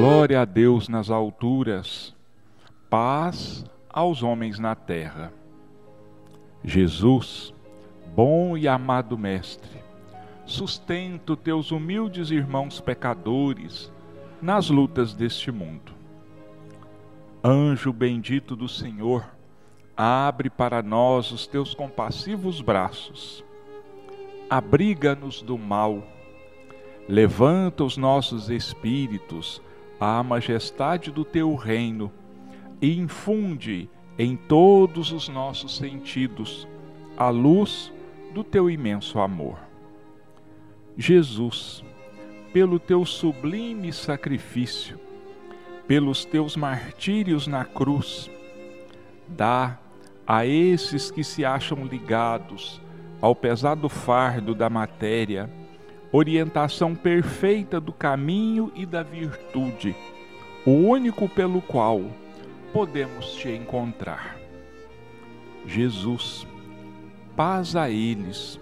Glória a Deus nas alturas, paz aos homens na terra. Jesus, bom e amado Mestre, sustenta teus humildes irmãos pecadores nas lutas deste mundo. Anjo bendito do Senhor, abre para nós os teus compassivos braços. Abriga-nos do mal. Levanta os nossos espíritos à majestade do teu reino e infunde em todos os nossos sentidos a luz do teu imenso amor. Jesus, pelo teu sublime sacrifício, pelos teus martírios na cruz, dá a esses que se acham ligados ao pesado fardo da matéria orientação perfeita do caminho e da virtude, o único pelo qual podemos te encontrar. Jesus, paz a eles,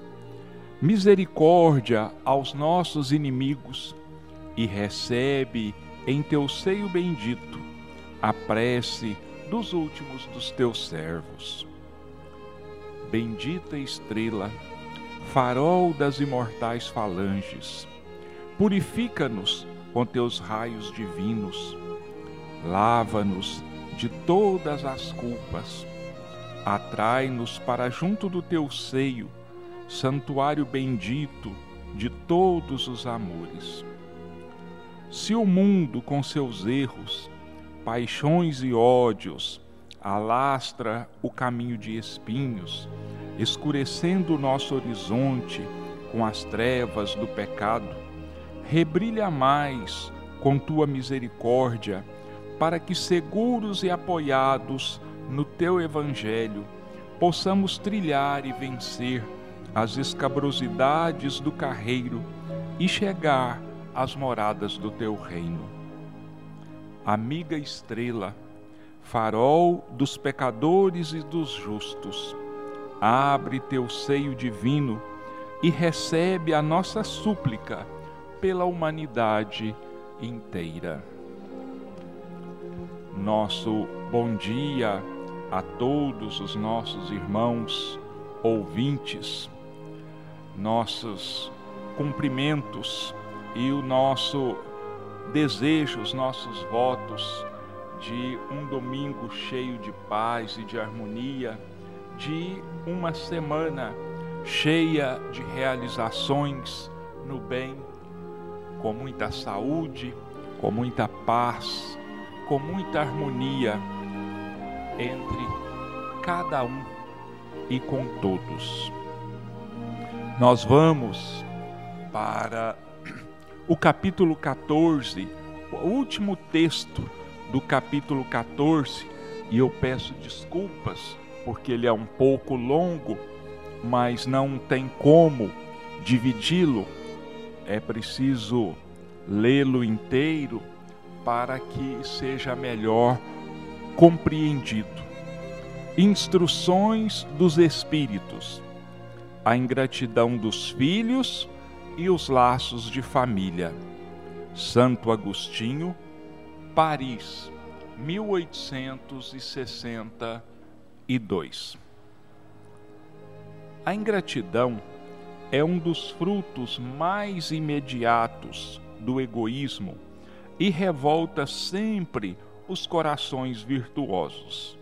misericórdia aos nossos inimigos e recebe em teu seio bendito a prece dos últimos dos teus servos. Bendita estrela, farol das imortais falanges, purifica-nos com teus raios divinos, lava-nos de todas as culpas, atrai-nos para junto do teu seio, santuário bendito de todos os amores. Se o mundo com seus erros, paixões e ódios alastra o caminho de espinhos, escurecendo o nosso horizonte com as trevas do pecado, rebrilha mais com tua misericórdia, para que seguros e apoiados no teu evangelho possamos trilhar e vencer as escabrosidades do carreiro e chegar às moradas do teu reino. Amiga estrela, farol dos pecadores e dos justos, abre teu seio divino e recebe a nossa súplica pela humanidade inteira. Nosso bom dia a todos os nossos irmãos ouvintes, nossos cumprimentos e o nosso desejo, os nossos votos de um domingo cheio de paz e de harmonia de uma semana cheia de realizações no bem, com muita saúde, com muita paz, com muita harmonia entre cada um e com todos. Nós vamos para o capítulo 14, o último texto do capítulo 14, e eu peço desculpas porque ele é um pouco longo, mas não tem como dividi-lo. É preciso lê-lo inteiro para que seja melhor compreendido. Instruções dos Espíritos, a ingratidão dos filhos e os laços de família. Santo Agostinho, Paris, 1860 e 2. A ingratidão é um dos frutos mais imediatos do egoísmo e revolta sempre os corações virtuosos.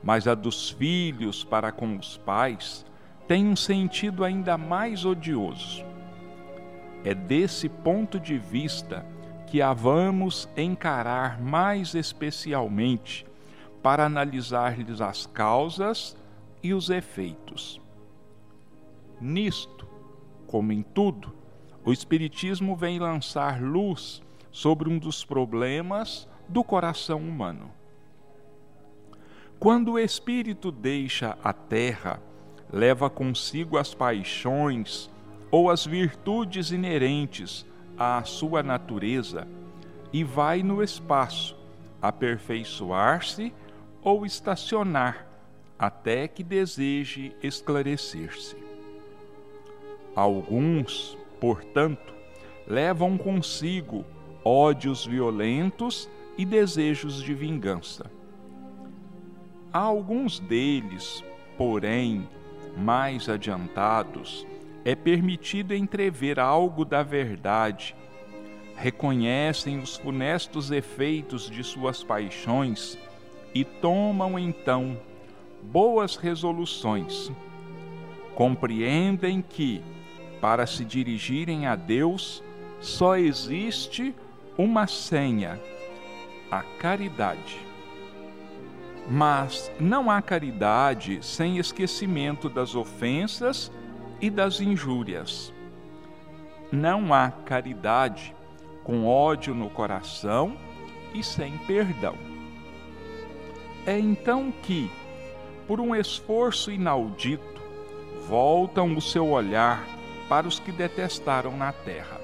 Mas a dos filhos para com os pais tem um sentido ainda mais odioso. É desse ponto de vista que a vamos encarar mais especialmente para analisar-lhes as causas e os efeitos. Nisto, como em tudo, o Espiritismo vem lançar luz sobre um dos problemas do coração humano. Quando o espírito deixa a terra, leva consigo as paixões ou as virtudes inerentes à sua natureza e vai no espaço aperfeiçoar-se ou estacionar até que deseje esclarecer-se. Alguns, portanto, levam consigo ódios violentos e desejos de vingança. Há alguns deles, porém, mais adiantados, é permitido entrever algo da verdade, reconhecem os funestos efeitos de suas paixões e tomam então boas resoluções. Compreendem que, para se dirigirem a Deus, só existe uma senha: a caridade. Mas não há caridade sem esquecimento das ofensas e das injúrias. Não há caridade com ódio no coração e sem perdão. É então que, por um esforço inaudito, voltam o seu olhar para os que detestaram na terra.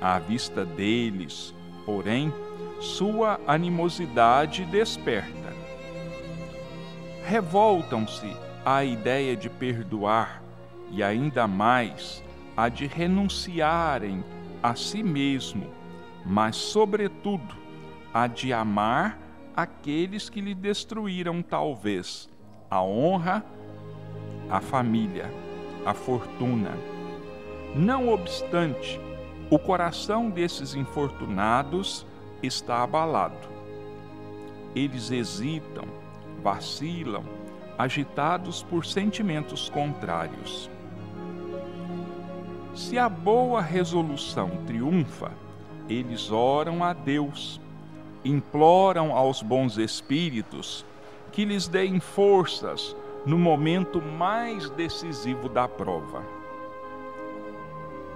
À vista deles, porém, sua animosidade desperta. Revoltam-se à ideia de perdoar e ainda mais a de renunciarem a si mesmo, mas, sobretudo, a de amar aqueles que lhe destruíram, talvez, a honra, a família, a fortuna. Não obstante, o coração desses infortunados está abalado. Eles hesitam, vacilam, agitados por sentimentos contrários. Se a boa resolução triunfa, eles oram a Deus, imploram aos bons espíritos que lhes deem forças no momento mais decisivo da prova.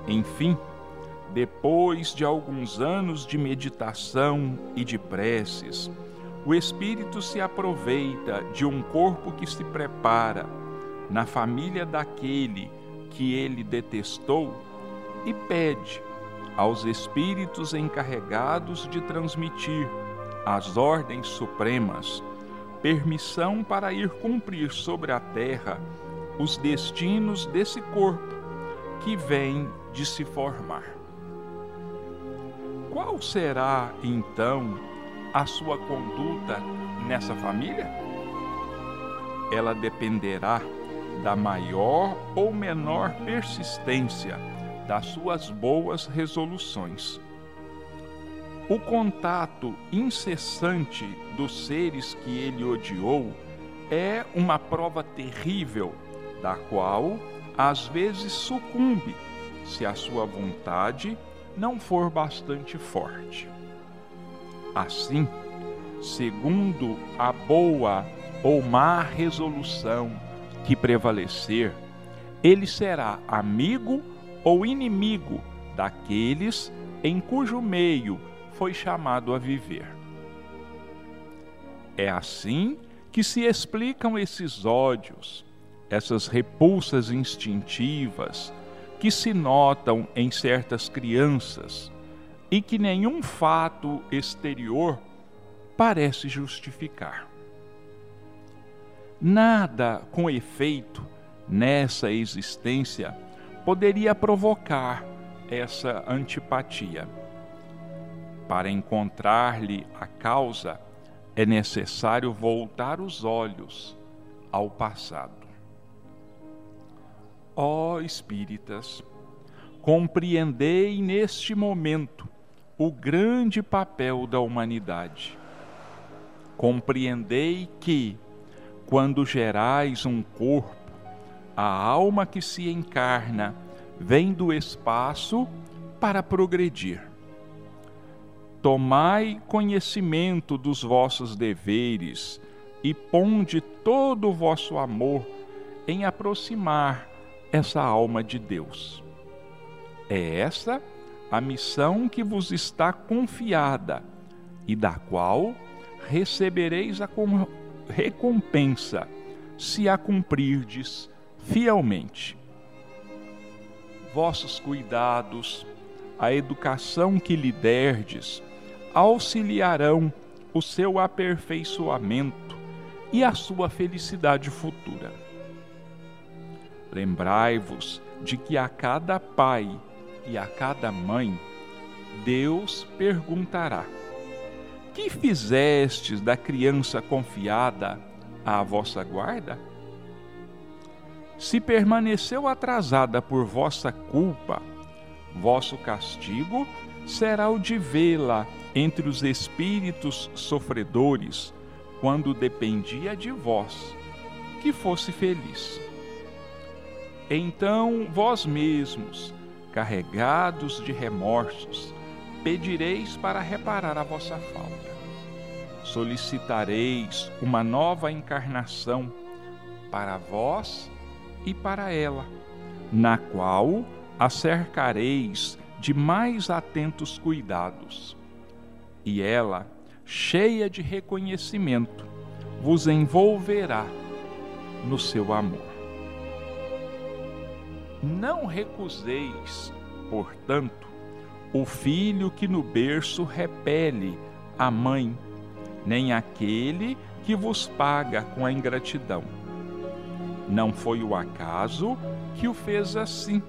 Enfim, depois de alguns anos de meditação e de preces, o espírito se aproveita de um corpo que se prepara na família daquele que ele detestou e pede aos espíritos encarregados de transmitir as ordens supremas permissão para ir cumprir sobre a terra os destinos desse corpo que vem de se formar. Qual será então a sua conduta nessa família? Ela dependerá da maior ou menor persistência das suas boas resoluções. O contato incessante dos seres que ele odiou é uma prova terrível, da qual às vezes sucumbe se a sua vontade não for bastante forte. Assim, segundo a boa ou má resolução que prevalecer, ele será amigo ou inimigo daqueles em cujo meio foi chamado a viver. É assim que se explicam esses ódios, essas repulsas instintivas que se notam em certas crianças e que nenhum fato exterior parece justificar. Nada com efeito nessa existência poderia provocar essa antipatia. Para encontrar-lhe a causa, é necessário voltar os olhos ao passado. Ó espíritas, compreendei neste momento o grande papel da humanidade. Compreendei que, quando gerais um corpo, a alma que se encarna vem do espaço para progredir. Tomai conhecimento dos vossos deveres e ponde todo o vosso amor em aproximar essa alma de Deus. É essa a missão que vos está confiada e da qual recebereis a recompensa se a cumprirdes fielmente. Vossos cuidados, a educação que lhe derdes, auxiliarão o seu aperfeiçoamento e a sua felicidade futura. Lembrai-vos de que a cada pai e a cada mãe Deus perguntará: Que fizestes da criança confiada à vossa guarda? Se permaneceu atrasada por vossa culpa, vosso castigo será o de vê-la entre os espíritos sofredores, quando dependia de vós que fosse feliz. Então vós mesmos, carregados de remorsos, pedireis para reparar a vossa falta. Solicitareis uma nova encarnação para vós e para ela, na qual a cercareis de mais atentos cuidados. E ela, cheia de reconhecimento, vos envolverá no seu amor. Não recuseis, portanto, o filho que no berço repele a mãe, nem aquele que vos paga com a ingratidão. Não foi o acaso que o fez assim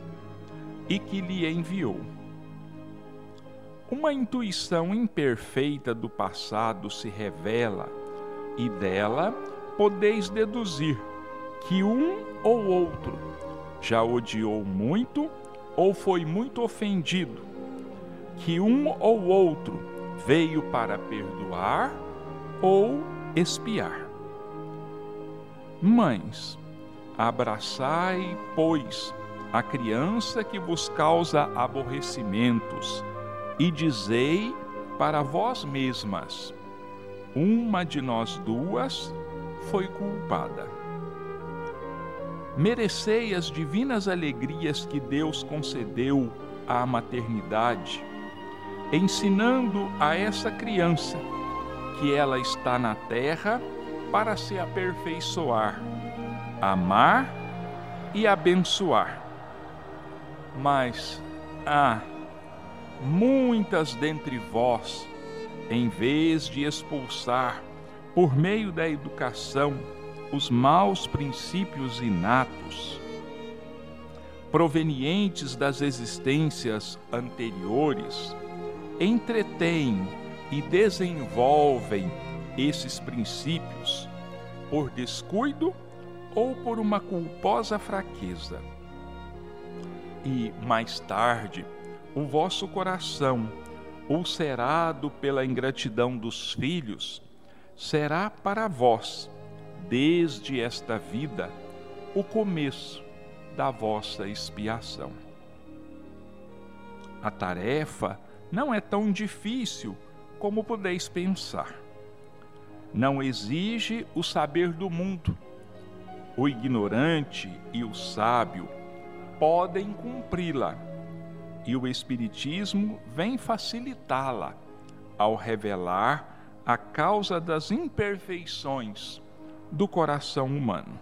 e que lhe enviou. Uma intuição imperfeita do passado se revela e dela podeis deduzir que um ou outro já odiou muito ou foi muito ofendido que um ou outro veio para perdoar ou espiar. Mães, abraçai, pois, a criança que vos causa aborrecimentos, e dizei para vós mesmas: uma de nós duas foi culpada. Merecei as divinas alegrias que Deus concedeu à maternidade ensinando a essa criança que ela está na terra para se aperfeiçoar, amar e abençoar. Mas, ah, muitas dentre vós, em vez de expulsar, por meio da educação, os maus princípios inatos, provenientes das existências anteriores, entretêm e desenvolvem esses princípios por descuido ou por uma culposa fraqueza. E mais tarde, o vosso coração, ulcerado pela ingratidão dos filhos, será para vós, desde esta vida, o começo da vossa expiação. A tarefa não é tão difícil como podeis pensar. Não exige o saber do mundo. O ignorante e o sábio podem cumpri-la, e o Espiritismo vem facilitá-la ao revelar a causa das imperfeições do coração humano.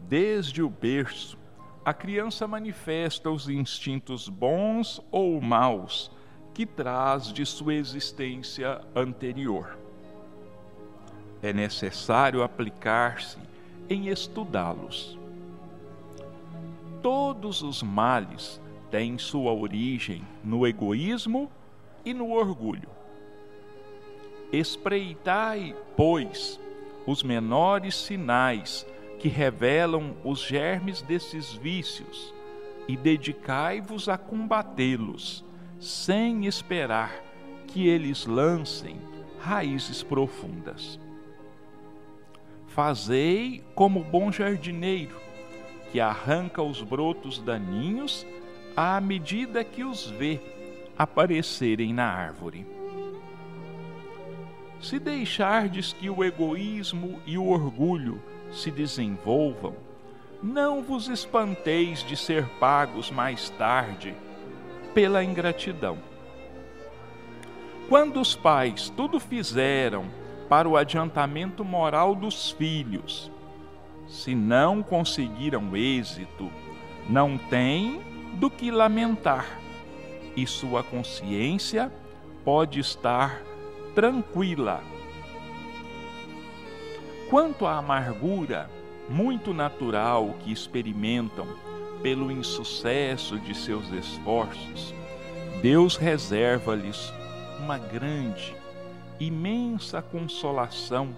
Desde o berço, a criança manifesta os instintos bons ou maus que traz de sua existência anterior. É necessário aplicar-se em estudá-los. Todos os males têm sua origem no egoísmo e no orgulho. Espreitai, pois, os menores sinais que revelam os germes desses vícios e dedicai-vos a combatê-los, sem esperar que eles lancem raízes profundas. Fazei como bom jardineiro, que arranca os brotos daninhos à medida que os vê aparecerem na árvore. Se deixardes que o egoísmo e o orgulho se desenvolvam, não vos espanteis de ser pagos mais tarde pela ingratidão. Quando os pais tudo fizeram para o adiantamento moral dos filhos, se não conseguiram êxito, não têm do que lamentar, e sua consciência pode estar tranquila Quanto à amargura, muito natural que experimentam pelo insucesso de seus esforços, Deus reserva-lhes uma grande, imensa consolação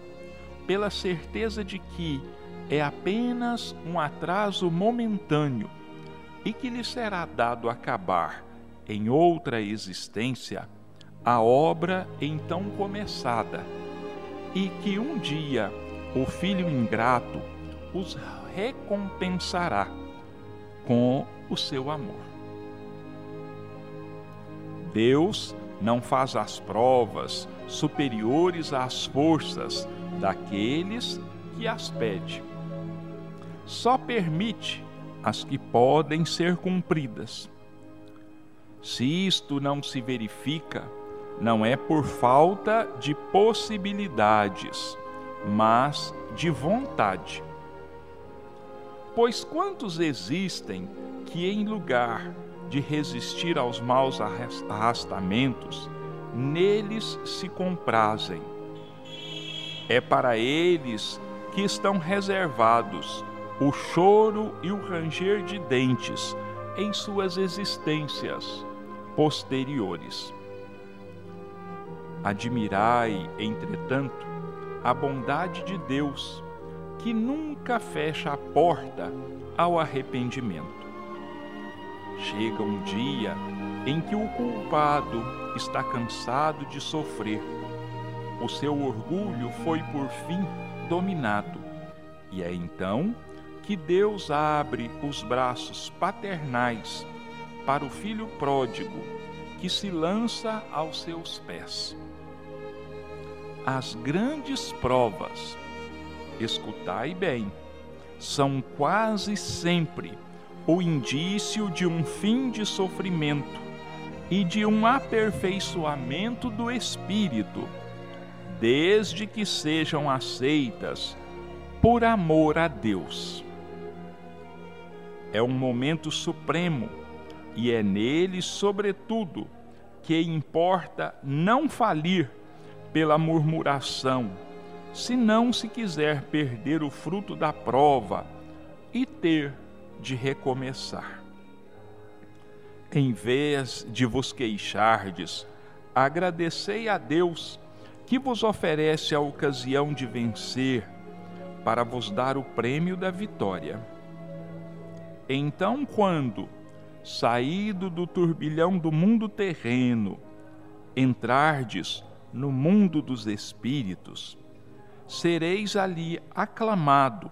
pela certeza de que é apenas um atraso momentâneo e que lhe será dado acabar em outra existência a obra então começada, e que um dia o filho ingrato os recompensará com o seu amor. Deus não faz as provas superiores às forças daqueles que as pede. Só permite as que podem ser cumpridas. Se isto não se verifica, não é por falta de possibilidades, mas de vontade. Pois quantos existem que, em lugar de resistir aos maus arrastamentos, neles se comprazem? É para eles que estão reservados o choro e o ranger de dentes em suas existências posteriores. Admirai, entretanto, a bondade de Deus, que nunca fecha a porta ao arrependimento. Chega um dia em que o culpado está cansado de sofrer. O seu orgulho foi por fim dominado, e é então que Deus abre os braços paternais para o filho pródigo que se lança aos seus pés. As grandes provas, escutai bem, são quase sempre o indício de um fim de sofrimento e de um aperfeiçoamento do espírito, desde que sejam aceitas por amor a Deus. É um momento supremo e é nele, sobretudo, que importa não falir pela murmuração, se não se quiser perder o fruto da prova e ter de recomeçar. Em vez de vos queixardes, agradecei a Deus que vos oferece a ocasião de vencer para vos dar o prêmio da vitória. Então, quando, saído do turbilhão do mundo terreno, entrardes no mundo dos espíritos, sereis ali aclamado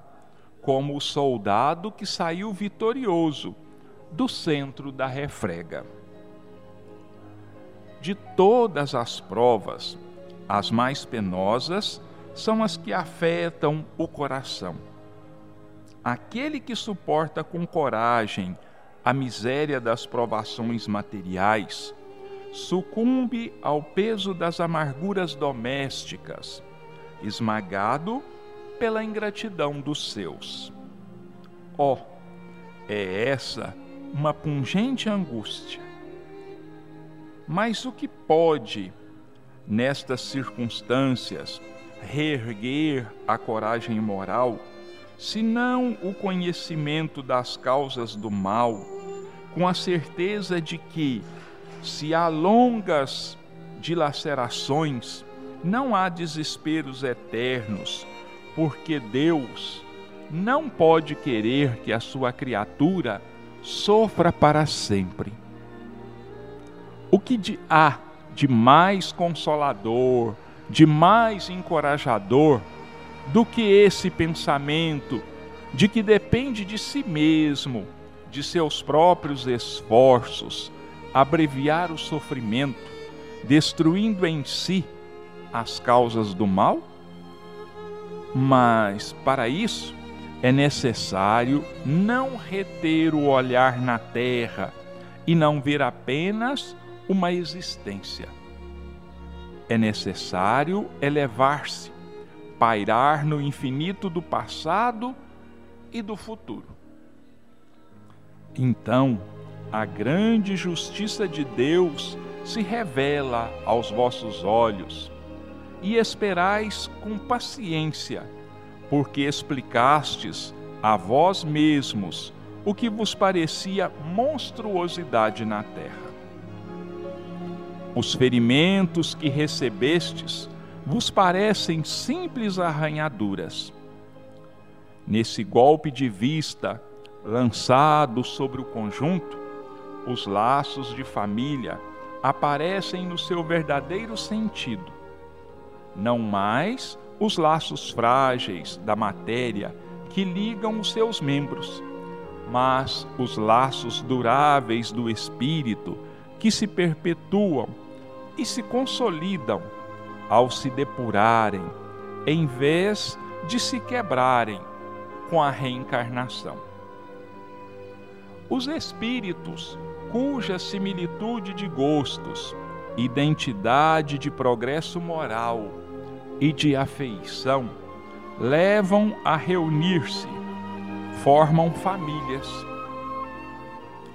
como o soldado que saiu vitorioso do centro da refrega. De todas as provas, as mais penosas são as que afetam o coração aquele que suporta com coragem a miséria das provações materiais, sucumbe ao peso das amarguras domésticas, esmagado pela ingratidão dos seus. Oh, é essa uma pungente angústia. Mas o que pode, nestas circunstâncias, reerguer a coragem moral? senão o conhecimento das causas do mal, com a certeza de que, se há longas dilacerações, não há desesperos eternos, porque Deus não pode querer que a sua criatura sofra para sempre. O que há de mais consolador, de mais encorajador, do que esse pensamento de que depende de si mesmo, de seus próprios esforços, abreviar o sofrimento, destruindo em si as causas do mal? Mas, para isso, é necessário não reter o olhar na terra e não ver apenas uma existência. É necessário elevar-se pairar no infinito do passado e do futuro. Então, a grande justiça de Deus se revela aos vossos olhos, e esperais com paciência, porque explicastes a vós mesmos o que vos parecia monstruosidade na terra. Os ferimentos que recebestes vos parecem simples arranhaduras. Nesse golpe de vista lançado sobre o conjunto, os laços de família aparecem no seu verdadeiro sentido. Não mais os laços frágeis da matéria que ligam os seus membros, mas os laços duráveis do espírito que se perpetuam e se consolidam ao se depurarem, em vez de se quebrarem com a reencarnação. Os espíritos cuja similitude de gostos, identidade de progresso moral e de afeição levam a reunir-se, formam famílias.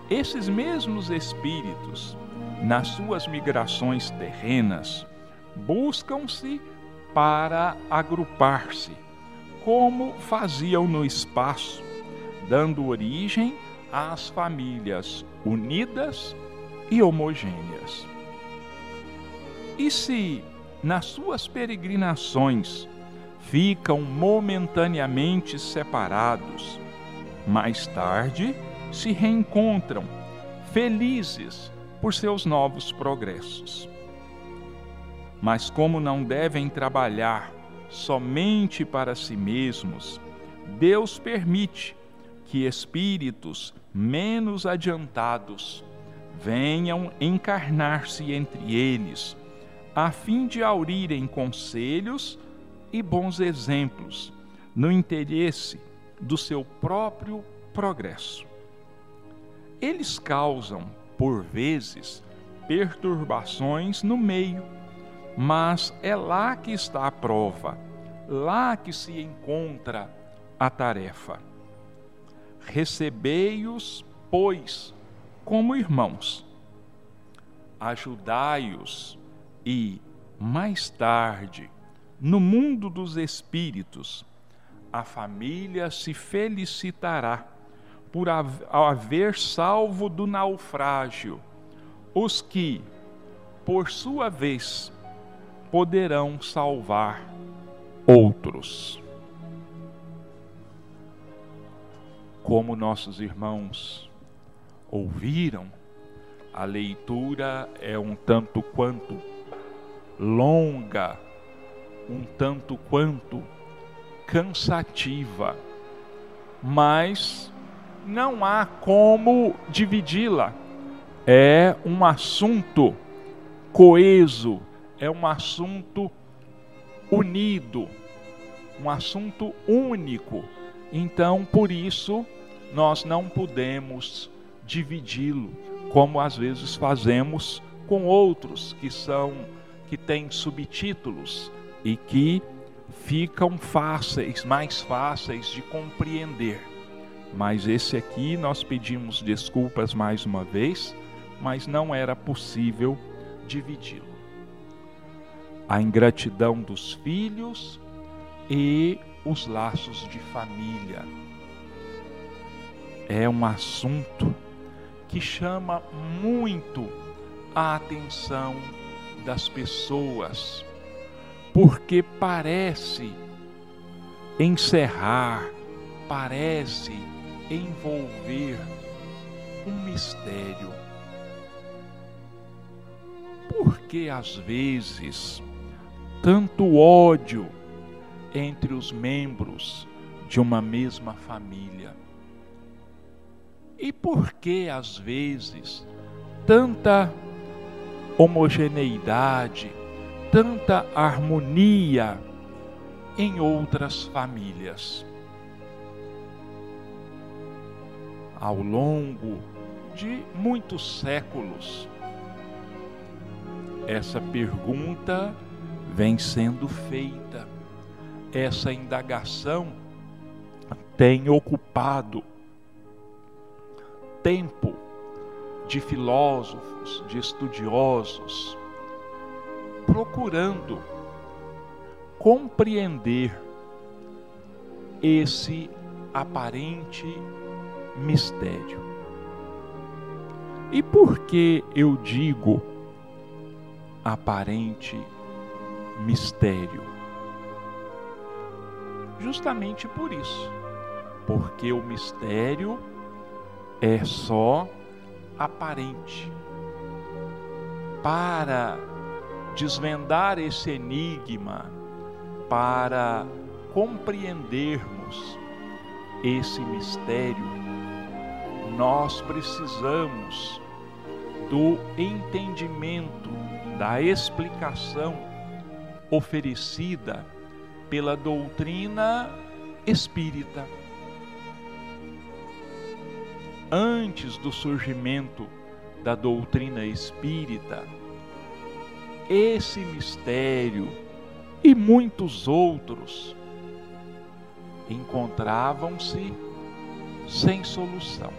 Esses mesmos espíritos, nas suas migrações terrenas, buscam-se para agrupar-se, como faziam no espaço, dando origem às famílias unidas e homogêneas. E se nas suas peregrinações ficam momentaneamente separados, mais tarde se reencontram, felizes por seus novos progressos. Mas como não devem trabalhar somente para si mesmos, Deus permite que espíritos menos adiantados venham encarnar-se entre eles, a fim de aurirem conselhos e bons exemplos no interesse do seu próprio progresso. Eles causam, por vezes, perturbações no meio, mas é lá que está a prova, lá que se encontra a tarefa. Recebei-os, pois, como irmãos. Ajudai-os e, mais tarde, no mundo dos espíritos, a família se felicitará por haver salvo do naufrágio os que, por sua vez, poderão salvar outros. Como nossos irmãos ouviram, a leitura é um tanto quanto longa um tanto quanto cansativa, mas não há como dividi-la. É um assunto coeso, é um assunto unido, um assunto único. Então, por isso, nós não podemos dividi-lo, como às vezes fazemos com outros que são que têm subtítulos e que ficam fáceis, mais fáceis de compreender. Mas esse aqui nós pedimos desculpas mais uma vez, mas não era possível dividi-lo. A ingratidão dos filhos e os laços de família. É um assunto que chama muito a atenção das pessoas porque parece encerrar, parece envolver um mistério. Porque às vezes tanto ódio entre os membros de uma mesma família? E por que às vezes tanta homogeneidade, tanta harmonia em outras famílias. Ao longo de muitos séculos, essa pergunta vem sendo feita, essa indagação tem ocupado tempo de filósofos, de estudiosos, procurando compreender esse aparente mistério. E por que eu digo aparente mistério. Justamente por isso, porque o mistério é só aparente. Para desvendar esse enigma, para compreendermos esse mistério, nós precisamos do entendimento, da explicação oferecida pela doutrina espírita. Antes do surgimento da doutrina espírita, esse mistério e muitos outros encontravam-se sem solução.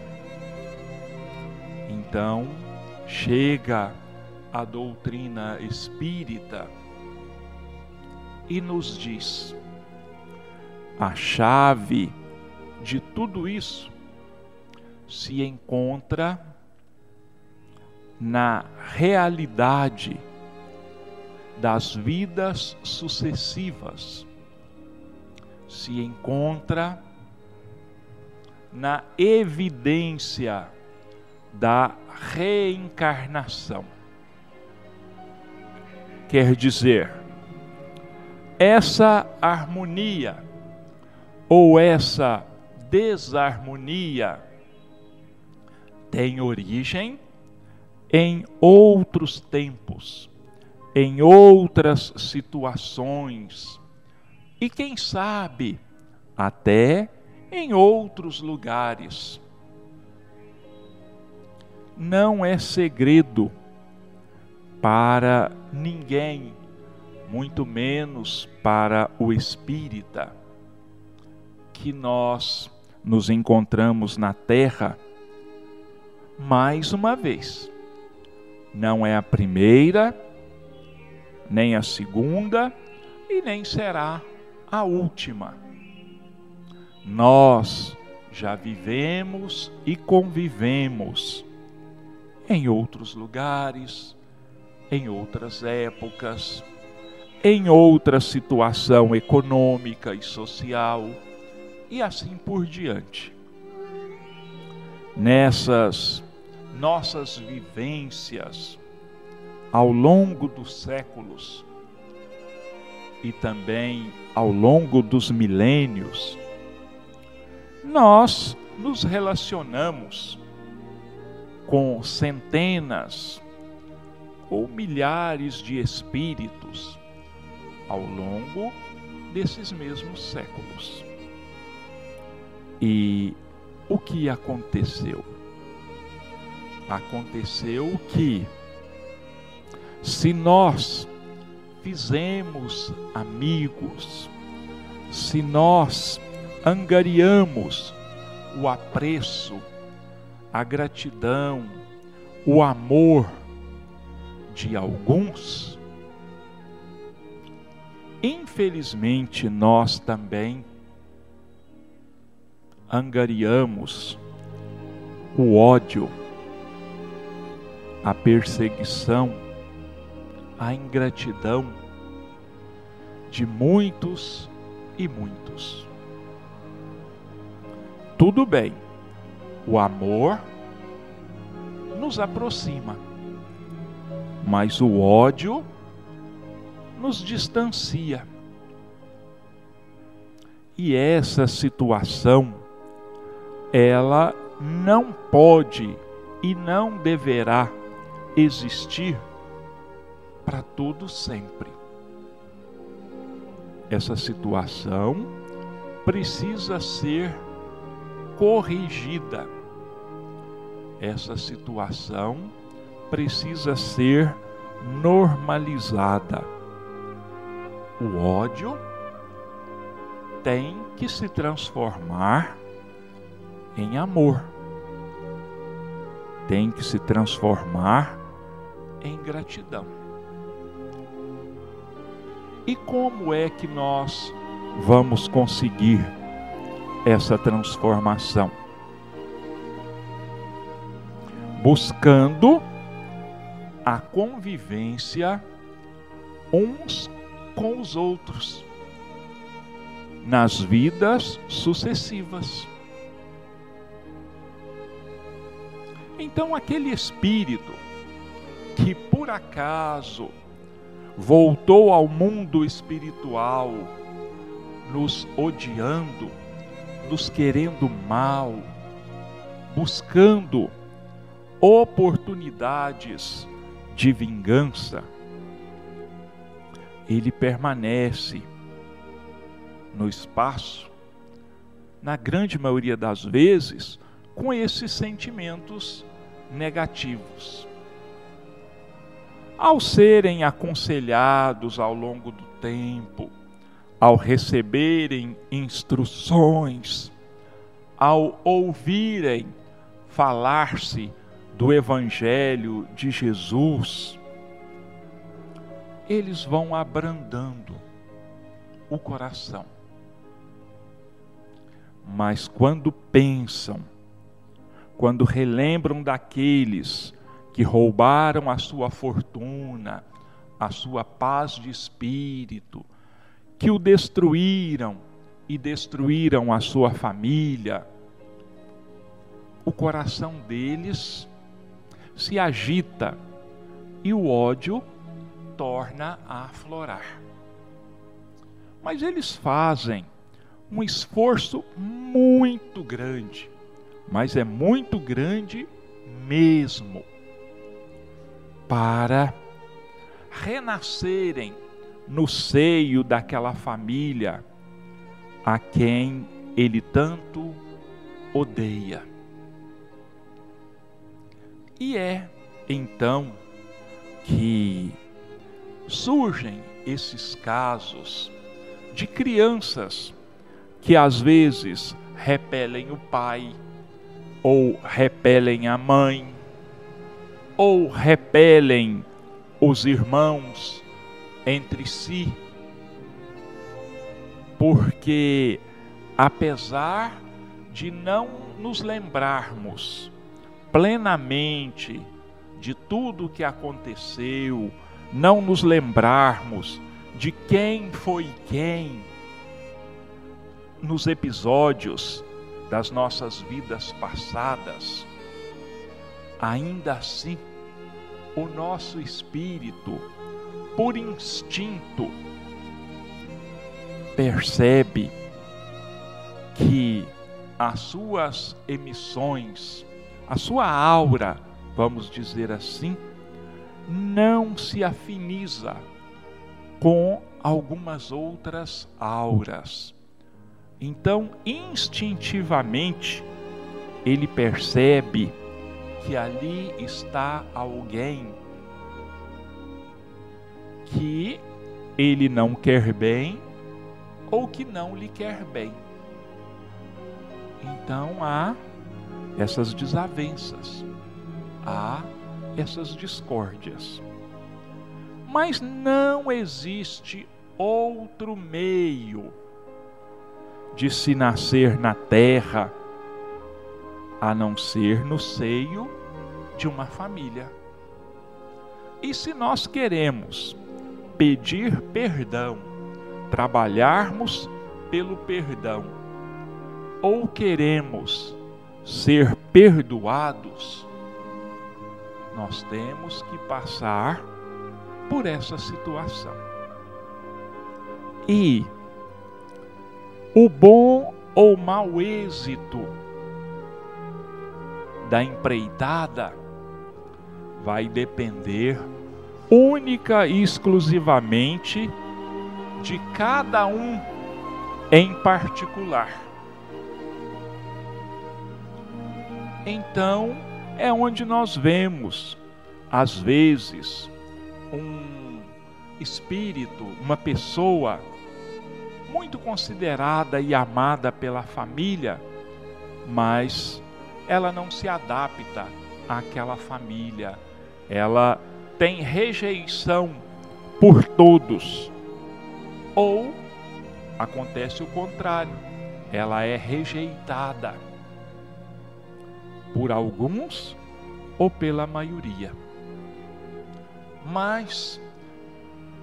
Então, chega a doutrina espírita e nos diz: a chave de tudo isso se encontra na realidade das vidas sucessivas, se encontra na evidência da reencarnação. Quer dizer, essa harmonia ou essa desarmonia tem origem em outros tempos, em outras situações e, quem sabe, até em outros lugares. Não é segredo para ninguém muito menos para o espírita, que nós nos encontramos na terra mais uma vez. Não é a primeira, nem a segunda e nem será a última. Nós já vivemos e convivemos em outros lugares, em outras épocas, em outra situação econômica e social, e assim por diante. Nessas nossas vivências ao longo dos séculos e também ao longo dos milênios, nós nos relacionamos com centenas ou milhares de espíritos ao longo desses mesmos séculos. E o que aconteceu? Aconteceu que, se nós fizemos amigos, se nós angariamos o apreço, a gratidão, o amor de alguns, Infelizmente, nós também angariamos o ódio, a perseguição, a ingratidão de muitos e muitos. Tudo bem, o amor nos aproxima, mas o ódio nos distancia. E essa situação, ela não pode e não deverá existir para todo sempre. Essa situação precisa ser corrigida. Essa situação precisa ser normalizada o ódio tem que se transformar em amor, tem que se transformar em gratidão. E como é que nós vamos conseguir essa transformação? Buscando a convivência uns com os outros nas vidas sucessivas. Então, aquele espírito que por acaso voltou ao mundo espiritual, nos odiando, nos querendo mal, buscando oportunidades de vingança, ele permanece no espaço, na grande maioria das vezes, com esses sentimentos negativos. Ao serem aconselhados ao longo do tempo, ao receberem instruções, ao ouvirem falar-se do Evangelho de Jesus, eles vão abrandando o coração. Mas quando pensam, quando relembram daqueles que roubaram a sua fortuna, a sua paz de espírito, que o destruíram e destruíram a sua família, o coração deles se agita e o ódio torna a aflorar. Mas eles fazem um esforço muito grande, mas é muito grande mesmo, para renascerem no seio daquela família a quem ele tanto odeia. E é então que surgem esses casos de crianças que às vezes repelem o pai, ou repelem a mãe, ou repelem os irmãos entre si, porque apesar de não nos lembrarmos plenamente de tudo o que aconteceu, não nos lembrarmos de quem foi quem nos episódios das nossas vidas passadas, ainda assim, o nosso espírito, por instinto, percebe que as suas emissões, a sua aura, vamos dizer assim, não se afiniza com algumas outras auras. Então, instintivamente, ele percebe que ali está alguém que ele não quer bem ou que não lhe quer bem. Então há essas desavenças, há essas discórdias. Mas não existe outro meio de se nascer na terra a não ser no seio de uma família. E se nós queremos pedir perdão, trabalharmos pelo perdão, ou queremos ser perdoados, nós temos que passar por essa situação. E o bom ou mau êxito da empreitada vai depender única e exclusivamente de cada um em particular. Então, é onde nós vemos, às vezes, um espírito, uma pessoa muito considerada e amada pela família, mas ela não se adapta àquela família. Ela tem rejeição por todos. Ou acontece o contrário, ela é rejeitada por alguns ou pela maioria. Mas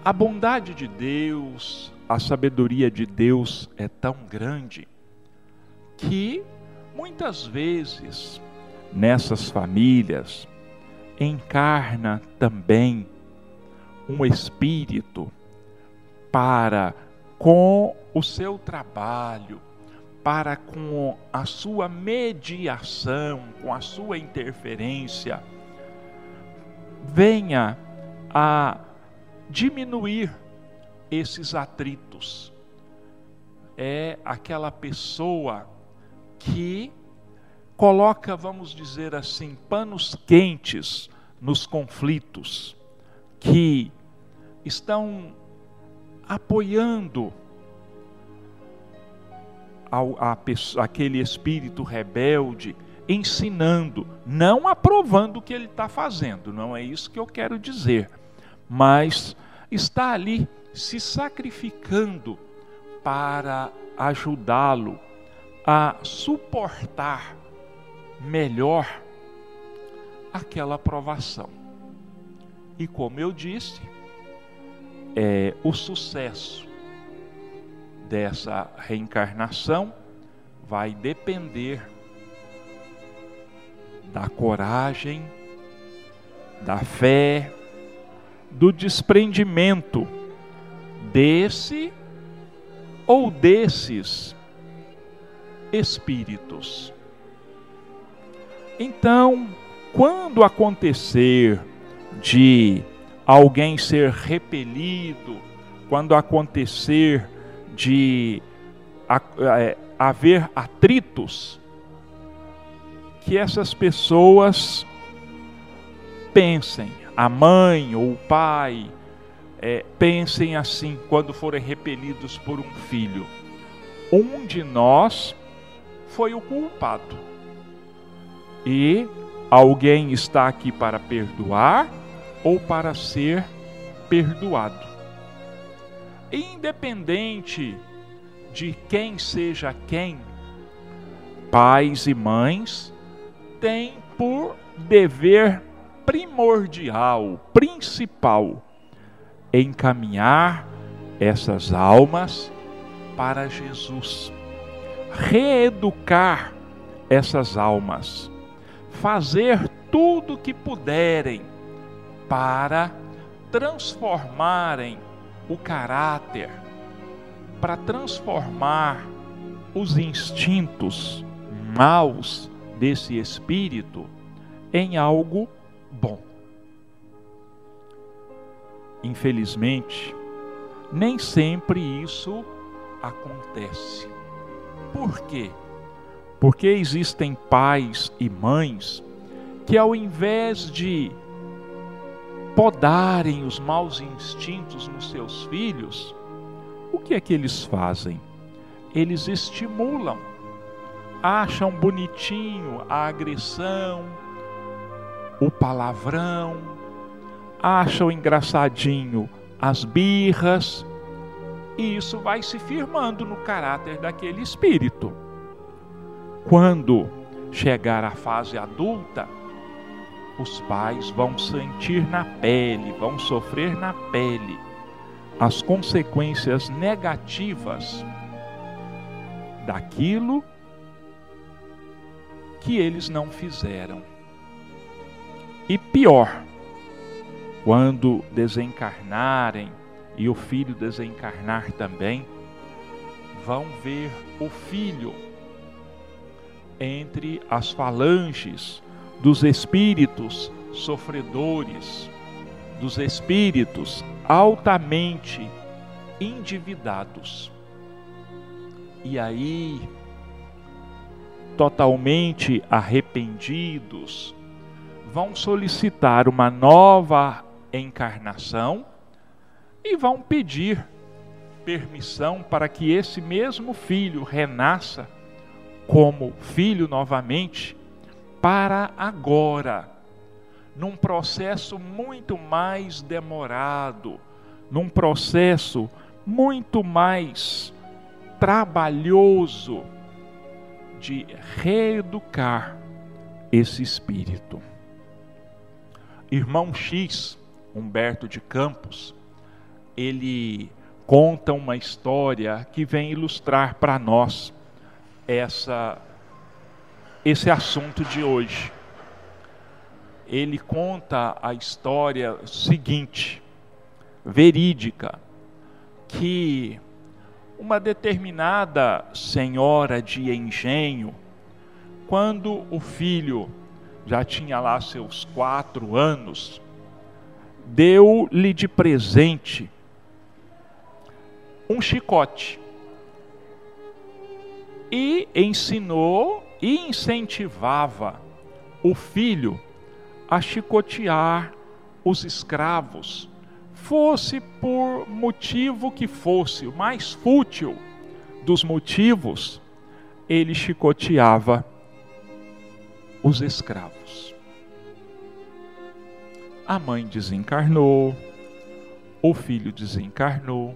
a bondade de Deus, a sabedoria de Deus é tão grande que muitas vezes nessas famílias encarna também um espírito para com o seu trabalho, para com a sua mediação, com a sua interferência, venha a diminuir esses atritos. É aquela pessoa que coloca, vamos dizer assim, panos quentes nos conflitos, que estão apoiando aquele espírito rebelde, ensinando, não aprovando o que ele está fazendo, não é isso que eu quero dizer, mas está ali se sacrificando para ajudá-lo a suportar melhor aquela aprovação. E como eu disse, é, o sucesso dessa reencarnação vai depender da coragem, da fé, do desprendimento desse ou desses espíritos. Então, quando acontecer de alguém ser repelido, quando acontecer de é, haver atritos, que essas pessoas pensem, a mãe ou o pai, é, pensem assim quando forem repelidos por um filho: um de nós foi o culpado. E alguém está aqui para perdoar ou para ser perdoado. Independente de quem seja quem, pais e mães têm por dever primordial, principal, encaminhar essas almas para Jesus, reeducar essas almas, fazer tudo o que puderem para transformarem o caráter, para transformar os instintos maus desse espírito em algo bom. Infelizmente, nem sempre isso acontece. Por quê? Porque existem pais e mães que, ao invés de podarem os maus instintos nos seus filhos, o que é que eles fazem? Eles estimulam, acham bonitinho a agressão, o palavrão, acham engraçadinho as birras, e isso vai se firmando no caráter daquele espírito. Quando chegar à fase adulta, os pais vão sentir na pele, vão sofrer na pele as consequências negativas daquilo que eles não fizeram. E pior, quando desencarnarem e o filho desencarnar também, vão ver o filho entre as falanges dos espíritos sofredores, dos espíritos altamente endividados. E aí, totalmente arrependidos, vão solicitar uma nova encarnação e vão pedir permissão para que esse mesmo filho renasça como filho novamente para agora, num processo muito mais demorado, num processo muito mais trabalhoso de reeducar esse espírito. Irmão X, Humberto de Campos, ele conta uma história que vem ilustrar para nós essa esse assunto de hoje. Ele conta a história seguinte, verídica, que uma determinada senhora de engenho, quando o filho já tinha lá seus quatro anos, deu-lhe de presente um chicote e ensinou incentivava o filho a chicotear os escravos, fosse por motivo que fosse, o mais fútil dos motivos, ele chicoteava os escravos. A mãe desencarnou, o filho desencarnou.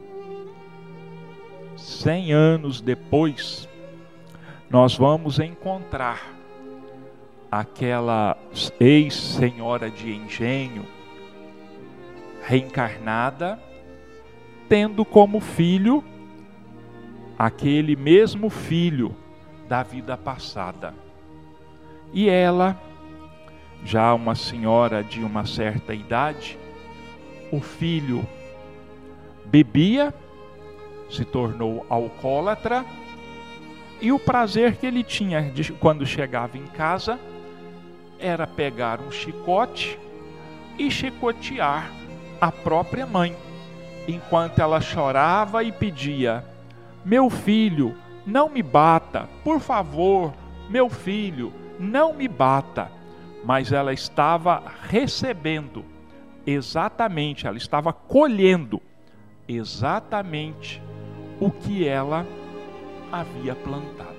Cem anos depois, nós vamos encontrar aquela ex-senhora de engenho reencarnada, tendo como filho aquele mesmo filho da vida passada. E ela, já uma senhora de uma certa idade, o filho bebia, se tornou alcoólatra e o prazer que ele tinha de, quando chegava em casa era pegar um chicote e chicotear a própria mãe, enquanto ela chorava e pedia: Meu filho, não me bata, por favor, meu filho, não me bata. Mas ela estava recebendo exatamente, ela estava colhendo exatamente o que ela havia plantado.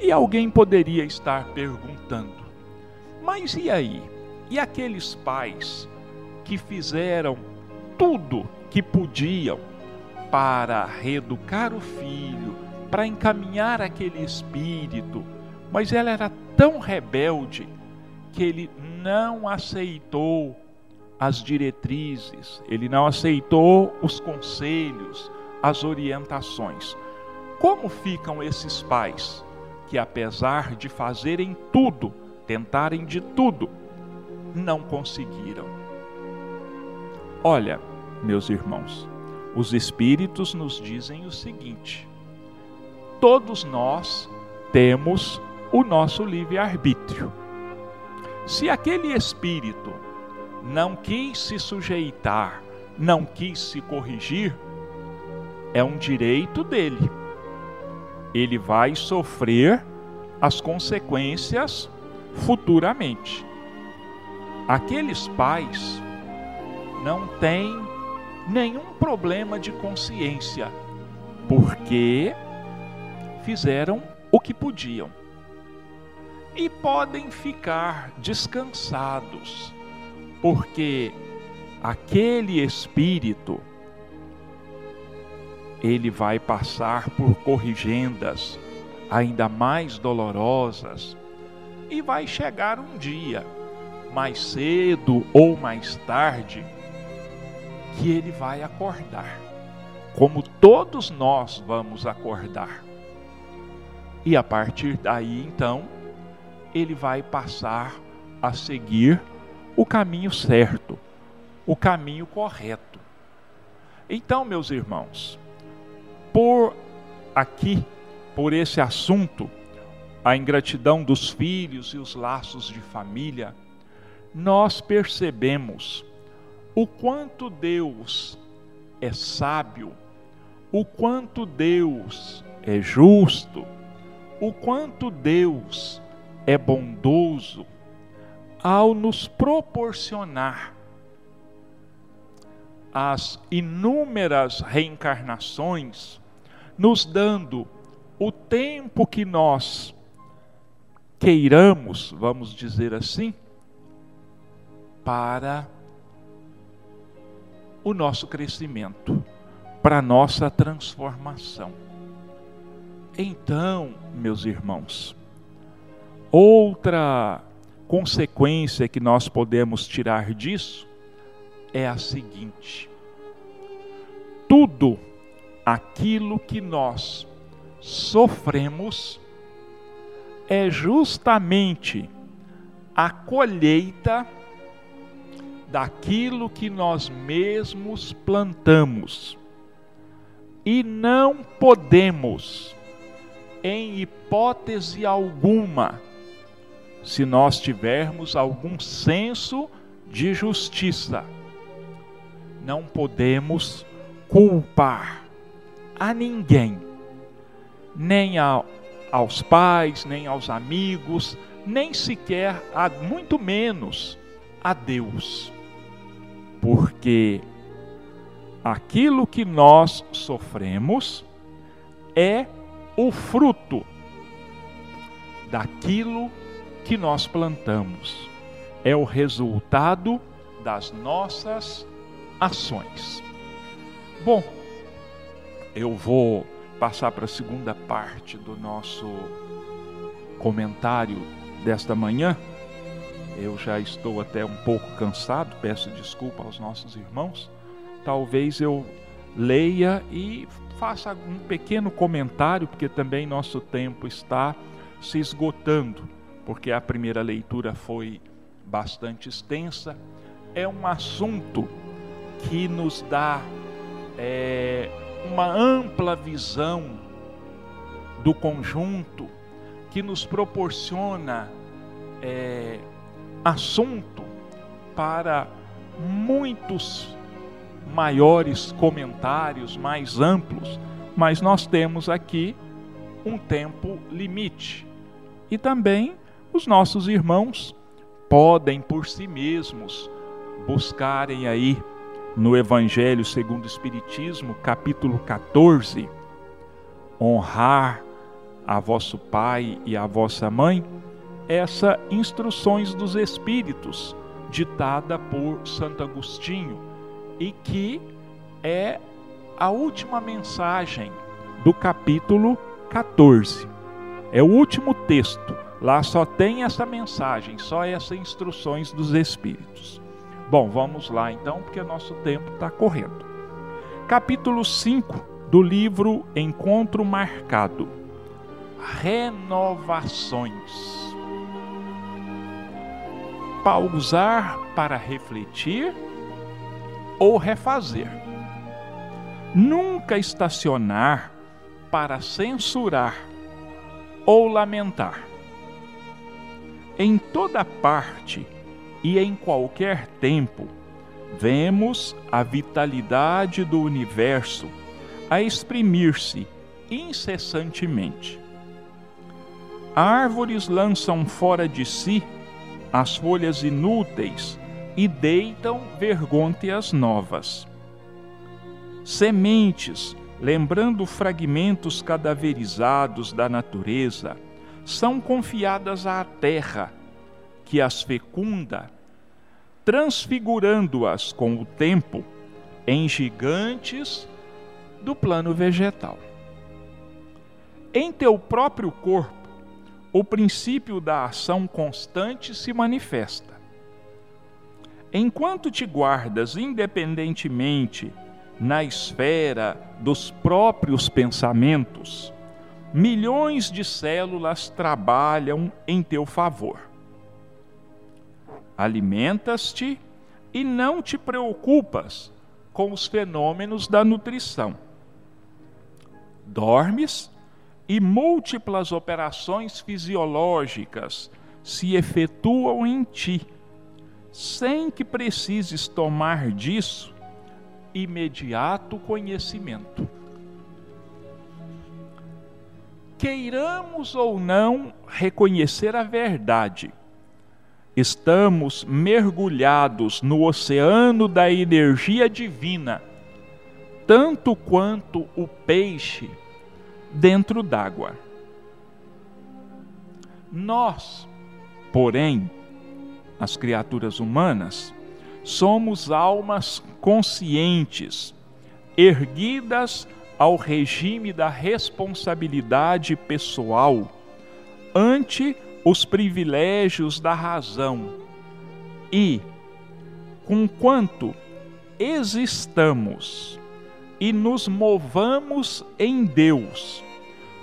E alguém poderia estar perguntando: mas e aí? E aqueles pais que fizeram tudo que podiam para reeducar o filho, para encaminhar aquele espírito, mas ela era tão rebelde que ele não aceitou as diretrizes, ele não aceitou os conselhos, as orientações. Como ficam esses pais que, apesar de fazerem tudo, tentarem de tudo, não conseguiram? Olha, meus irmãos, os Espíritos nos dizem o seguinte: todos nós temos o nosso livre-arbítrio. Se aquele espírito não quis se sujeitar, não quis se corrigir, é um direito dele. Ele vai sofrer as consequências futuramente. Aqueles pais não têm nenhum problema de consciência, porque fizeram o que podiam. E podem ficar descansados, porque aquele espírito ele vai passar por corrigendas ainda mais dolorosas e vai chegar um dia, mais cedo ou mais tarde, que ele vai acordar, como todos nós vamos acordar. E a partir daí, então, ele vai passar a seguir o caminho certo, o caminho correto. Então, meus irmãos, por aqui, por esse assunto, a ingratidão dos filhos e os laços de família, nós percebemos o quanto Deus é sábio, o quanto Deus é justo, o quanto Deus é bondoso ao nos proporcionar as inúmeras reencarnações nos dando o tempo que nós queiramos, vamos dizer assim, para o nosso crescimento, para a nossa transformação. Então, meus irmãos, outra consequência que nós podemos tirar disso é a seguinte: tudo aquilo que nós sofremos é justamente a colheita daquilo que nós mesmos plantamos. E não podemos, em hipótese alguma, se nós tivermos algum senso de justiça, não podemos culpar a ninguém, nem a, aos pais, nem aos amigos, nem sequer, a, muito menos, a Deus. Porque aquilo que nós sofremos é o fruto daquilo que nós plantamos, é o resultado das nossas ações. Bom, eu vou passar para a segunda parte do nosso comentário desta manhã. Eu já estou até um pouco cansado, peço desculpa aos nossos irmãos talvez eu leia e faça um pequeno comentário, porque também nosso tempo está se esgotando, porque a primeira leitura foi bastante extensa. É um assunto que nos dá é, uma ampla visão do conjunto, que nos proporciona é, assunto para muitos maiores comentários, mais amplos, mas nós temos aqui um tempo limite. E também os nossos irmãos podem por si mesmos buscarem aí no Evangelho segundo o Espiritismo, capítulo 14, honrar a vosso pai e a vossa mãe, essa instruções dos Espíritos, ditada por Santo Agostinho e que é a última mensagem do capítulo 14. É o último texto. Lá só tem essa mensagem, só essas instruções dos Espíritos. Bom, vamos lá então, porque nosso tempo está correndo. Capítulo 5 do livro Encontro Marcado: Renovações. Pausar para refletir ou refazer. Nunca estacionar para censurar ou lamentar. Em toda parte e em qualquer tempo, vemos a vitalidade do universo a exprimir-se incessantemente. Árvores lançam fora de si as folhas inúteis e deitam vergônteas novas. Sementes, lembrando fragmentos cadaverizados da natureza, são confiadas à terra, que as fecunda, transfigurando-as com o tempo em gigantes do plano vegetal. Em teu próprio corpo, o princípio da ação constante se manifesta enquanto te guardas independentemente na esfera dos próprios pensamentos, milhões de células trabalham em teu favor. Alimentas-te e não te preocupas com os fenômenos da nutrição. Dormes e múltiplas operações fisiológicas se efetuam em ti sem que precises tomar disso imediato conhecimento. Queiramos ou não reconhecer a verdade, estamos mergulhados no oceano da energia divina, tanto quanto o peixe dentro d'água. Nós, porém, as criaturas humanas, somos almas conscientes, erguidas ao regime da responsabilidade pessoal ante os privilégios da razão. E, conquanto existamos e nos movamos em Deus,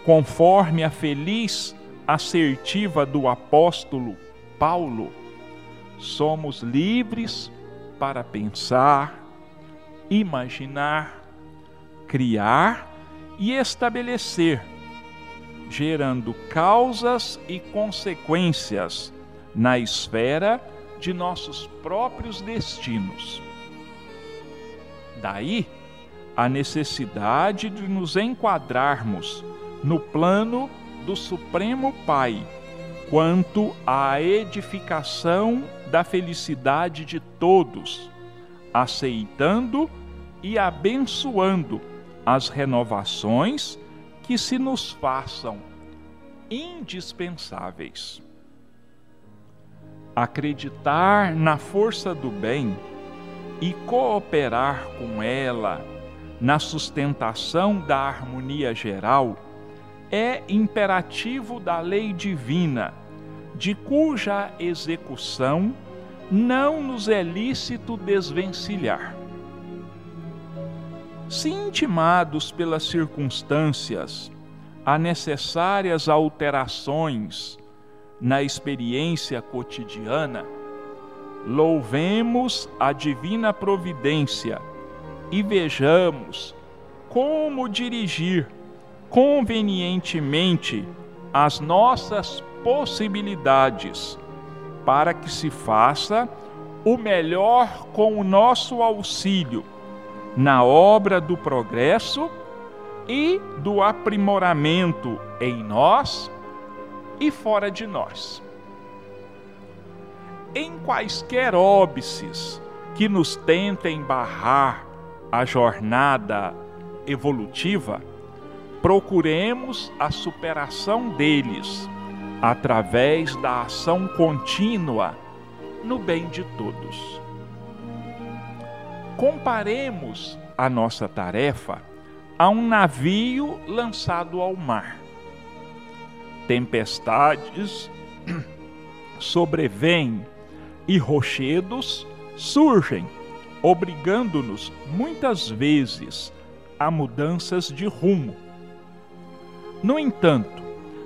conforme a feliz assertiva do apóstolo Paulo, somos livres para pensar, imaginar, criar e estabelecer, gerando causas e consequências na esfera de nossos próprios destinos. Daí a necessidade de nos enquadrarmos no plano do Supremo Pai quanto à edificação da felicidade de todos, aceitando e abençoando as renovações que se nos façam indispensáveis. Acreditar na força do bem e cooperar com ela na sustentação da harmonia geral é imperativo da lei divina, de cuja execução não nos é lícito desvencilhar. Se intimados pelas circunstâncias a necessárias alterações na experiência cotidiana, louvemos a divina providência e vejamos como dirigir convenientemente as nossas possibilidades para que se faça o melhor com o nosso auxílio na obra do progresso e do aprimoramento em nós e fora de nós. Em quaisquer óbices que nos tentem barrar a jornada evolutiva, procuremos a superação deles através da ação contínua no bem de todos. Comparemos a nossa tarefa a um navio lançado ao mar. Tempestades sobrevêm e rochedos surgem, obrigando-nos muitas vezes a mudanças de rumo. No entanto,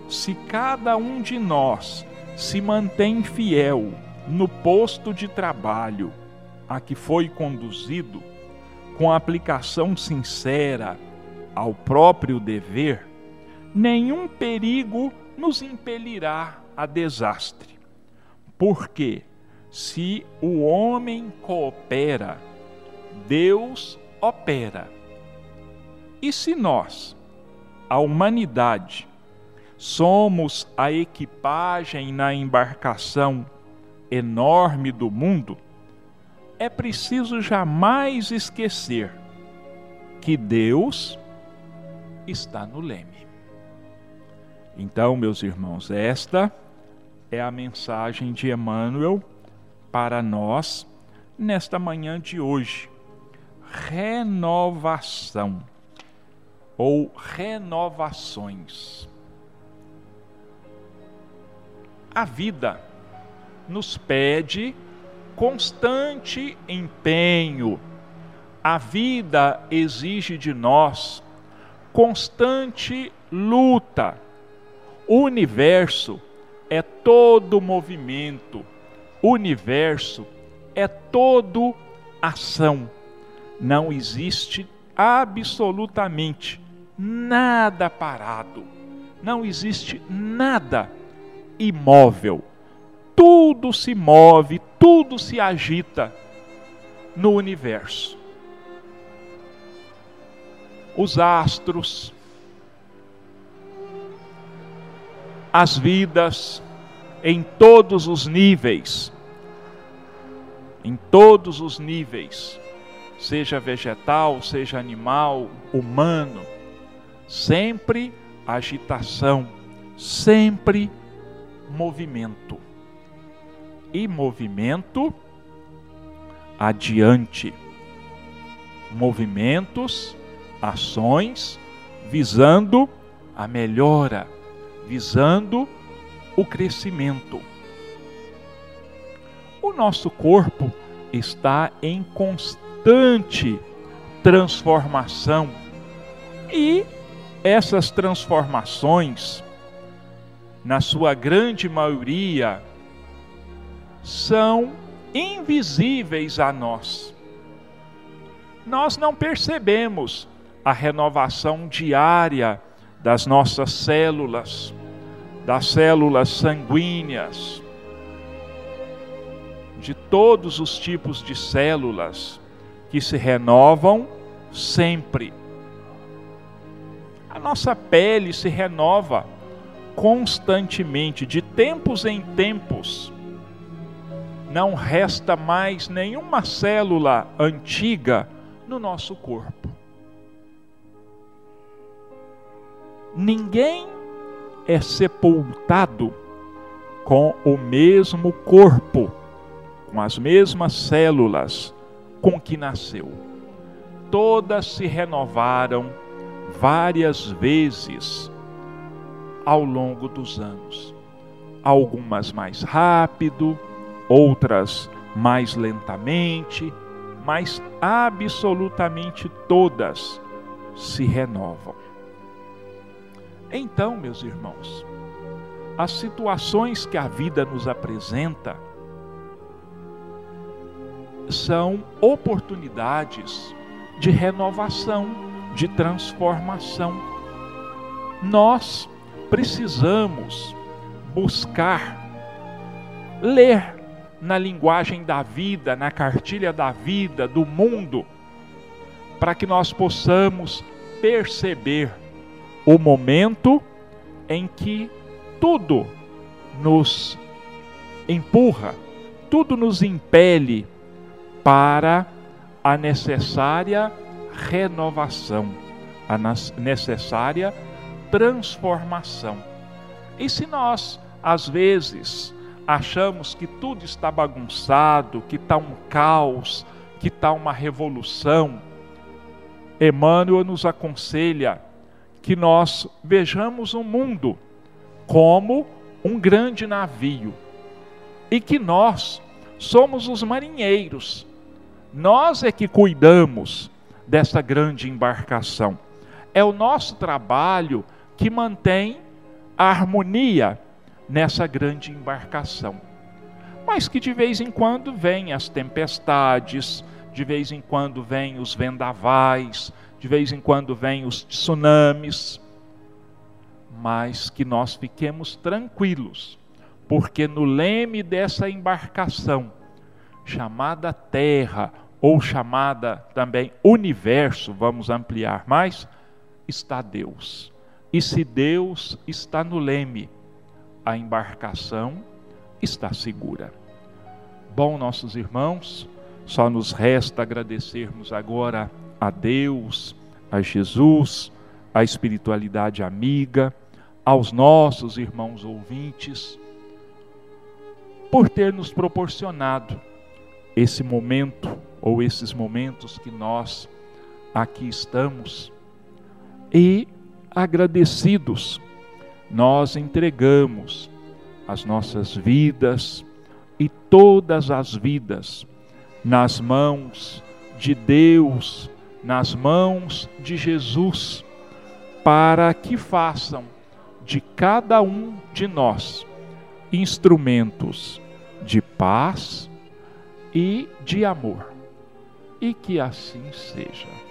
se cada um de nós se mantém fiel no posto de trabalho a que foi conduzido, com aplicação sincera ao próprio dever, nenhum perigo nos impelirá a desastre. Porque se o homem coopera, Deus opera. E se nós, a humanidade, somos a equipagem na embarcação enorme do mundo, é preciso jamais esquecer que Deus está no leme. Então, meus irmãos, esta é a mensagem de Emmanuel para nós nesta manhã de hoje. Renovação ou renovações. A vida nos pede constante empenho. A vida exige de nós constante luta. O universo é todo movimento, o universo é todo ação. Não existe absolutamente nada parado, não existe nada imóvel. Tudo se move, tudo se agita no universo os astros, as vidas em todos os níveis, em todos os níveis, seja vegetal, seja animal, humano, sempre agitação, sempre movimento. E movimento adiante. Movimentos ações visando a melhora, visando o crescimento. O nosso corpo está em constante transformação. E essas transformações, na sua grande maioria, são invisíveis a nós. Nós não percebemos a renovação diária das nossas células, das células sanguíneas, de todos os tipos de células que se renovam sempre. A nossa pele se renova constantemente, de tempos em tempos. Não resta mais nenhuma célula antiga no nosso corpo. Ninguém é sepultado com o mesmo corpo, com as mesmas células com que nasceu. Todas se renovaram várias vezes ao longo dos anos. Algumas mais rápido, outras mais lentamente, mas absolutamente todas se renovam. Então, meus irmãos, as situações que a vida nos apresenta são oportunidades de renovação, de transformação. Nós precisamos buscar ler na linguagem da vida, na cartilha da vida, do mundo, para que nós possamos perceber o momento em que tudo nos empurra, tudo nos impele para a necessária renovação, a necessária transformação. E se nós, às vezes, achamos que tudo está bagunçado, que está um caos, que está uma revolução, Emmanuel nos aconselha que nós vejamos o mundo como um grande navio e que nós somos os marinheiros nós é que cuidamos dessa grande embarcação. É o nosso trabalho que mantém a harmonia nessa grande embarcação. Mas que de vez em quando vêm as tempestades, de vez em quando vêm os vendavais, de vez em quando vêm os tsunamis, mas que nós fiquemos tranquilos, porque no leme dessa embarcação, chamada Terra, ou chamada também universo, vamos ampliar mais, está Deus. E se Deus está no leme, a embarcação está segura. Bom, nossos irmãos, só nos resta agradecermos agora a Deus, a Jesus, a espiritualidade amiga, aos nossos irmãos ouvintes, por ter nos proporcionado esse momento ou esses momentos que nós aqui estamos e agradecidos, nós entregamos as nossas vidas e todas as vidas nas mãos de Deus, nas mãos de Jesus, para que façam de cada um de nós instrumentos de paz e de amor e que assim seja.